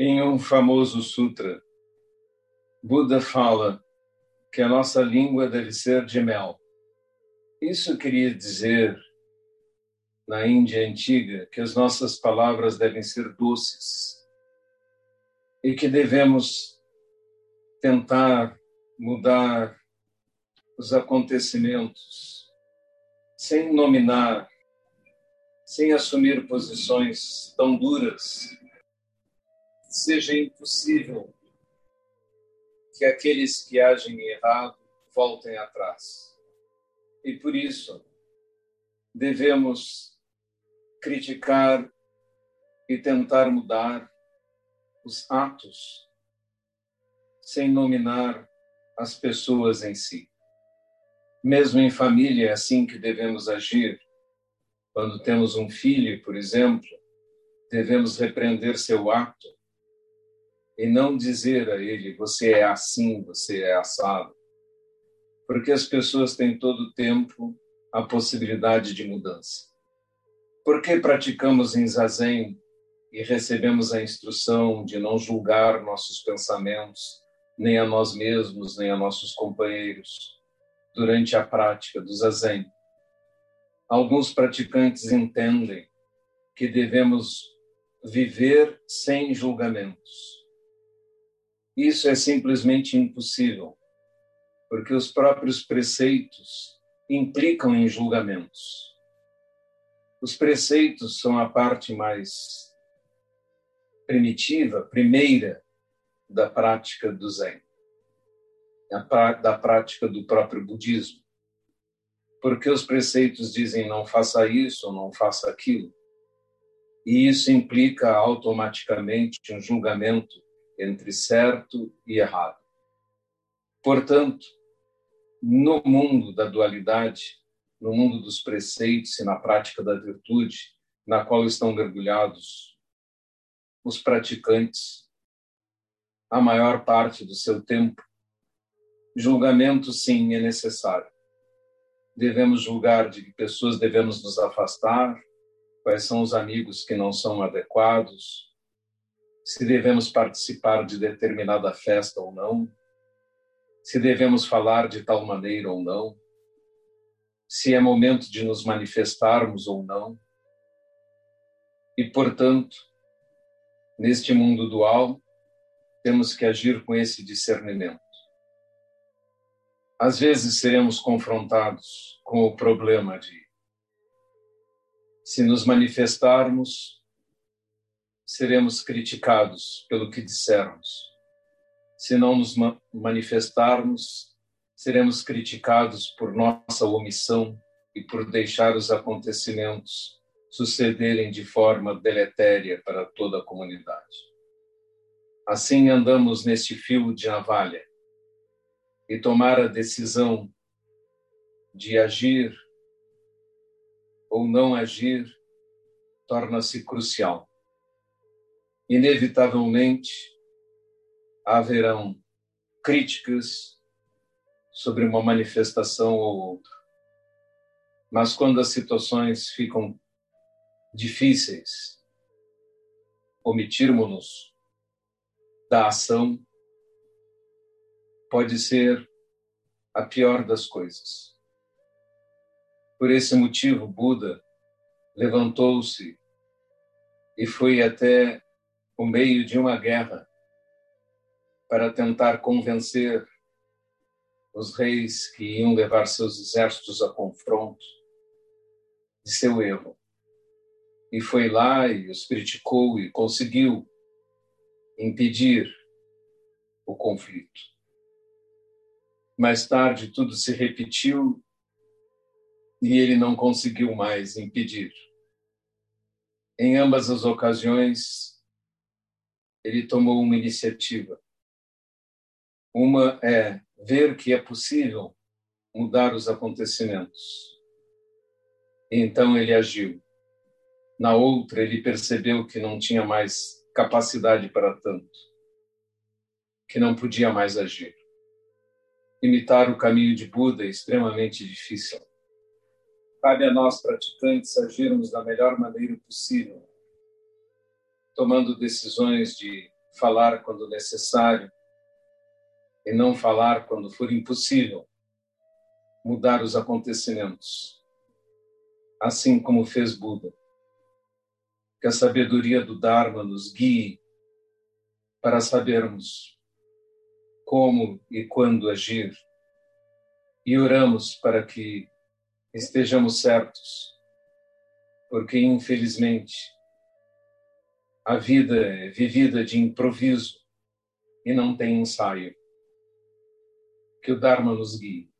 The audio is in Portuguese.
Em um famoso sutra, Buda fala que a nossa língua deve ser de mel. Isso queria dizer, na Índia antiga, que as nossas palavras devem ser doces e que devemos tentar mudar os acontecimentos sem nominar, sem assumir posições tão duras seja impossível que aqueles que agem errado voltem atrás. E por isso devemos criticar e tentar mudar os atos sem nominar as pessoas em si. Mesmo em família é assim que devemos agir. Quando temos um filho, por exemplo, devemos repreender seu ato e não dizer a ele você é assim, você é assado. Porque as pessoas têm todo o tempo a possibilidade de mudança. Por que praticamos em zazen e recebemos a instrução de não julgar nossos pensamentos, nem a nós mesmos, nem a nossos companheiros, durante a prática do zazen? Alguns praticantes entendem que devemos viver sem julgamentos isso é simplesmente impossível, porque os próprios preceitos implicam em julgamentos. Os preceitos são a parte mais primitiva, primeira da prática do Zen, da prática do próprio budismo. Porque os preceitos dizem não faça isso não faça aquilo. E isso implica automaticamente um julgamento entre certo e errado. Portanto, no mundo da dualidade, no mundo dos preceitos e na prática da virtude, na qual estão mergulhados os praticantes, a maior parte do seu tempo, julgamento sim é necessário. Devemos julgar de que pessoas devemos nos afastar, quais são os amigos que não são adequados, se devemos participar de determinada festa ou não, se devemos falar de tal maneira ou não, se é momento de nos manifestarmos ou não. E, portanto, neste mundo dual, temos que agir com esse discernimento. Às vezes seremos confrontados com o problema de se nos manifestarmos seremos criticados pelo que dissermos. Se não nos manifestarmos, seremos criticados por nossa omissão e por deixar os acontecimentos sucederem de forma deletéria para toda a comunidade. Assim andamos neste fio de navalha e tomar a decisão de agir ou não agir torna-se crucial inevitavelmente haverão críticas sobre uma manifestação ou outra. Mas quando as situações ficam difíceis, omitirmos-nos da ação pode ser a pior das coisas. Por esse motivo, Buda levantou-se e foi até o meio de uma guerra para tentar convencer os reis que iam levar seus exércitos a confronto de seu erro. E foi lá e os criticou e conseguiu impedir o conflito. Mais tarde, tudo se repetiu e ele não conseguiu mais impedir. Em ambas as ocasiões, ele tomou uma iniciativa. Uma é ver que é possível mudar os acontecimentos. Então ele agiu. Na outra, ele percebeu que não tinha mais capacidade para tanto, que não podia mais agir. Imitar o caminho de Buda é extremamente difícil. Cabe a nós, praticantes, agirmos da melhor maneira possível tomando decisões de falar quando necessário e não falar quando for impossível mudar os acontecimentos, assim como fez Buda. Que a sabedoria do Dharma nos guie para sabermos como e quando agir e oramos para que estejamos certos, porque infelizmente a vida é vivida de improviso e não tem ensaio. Que o Dharma nos guie.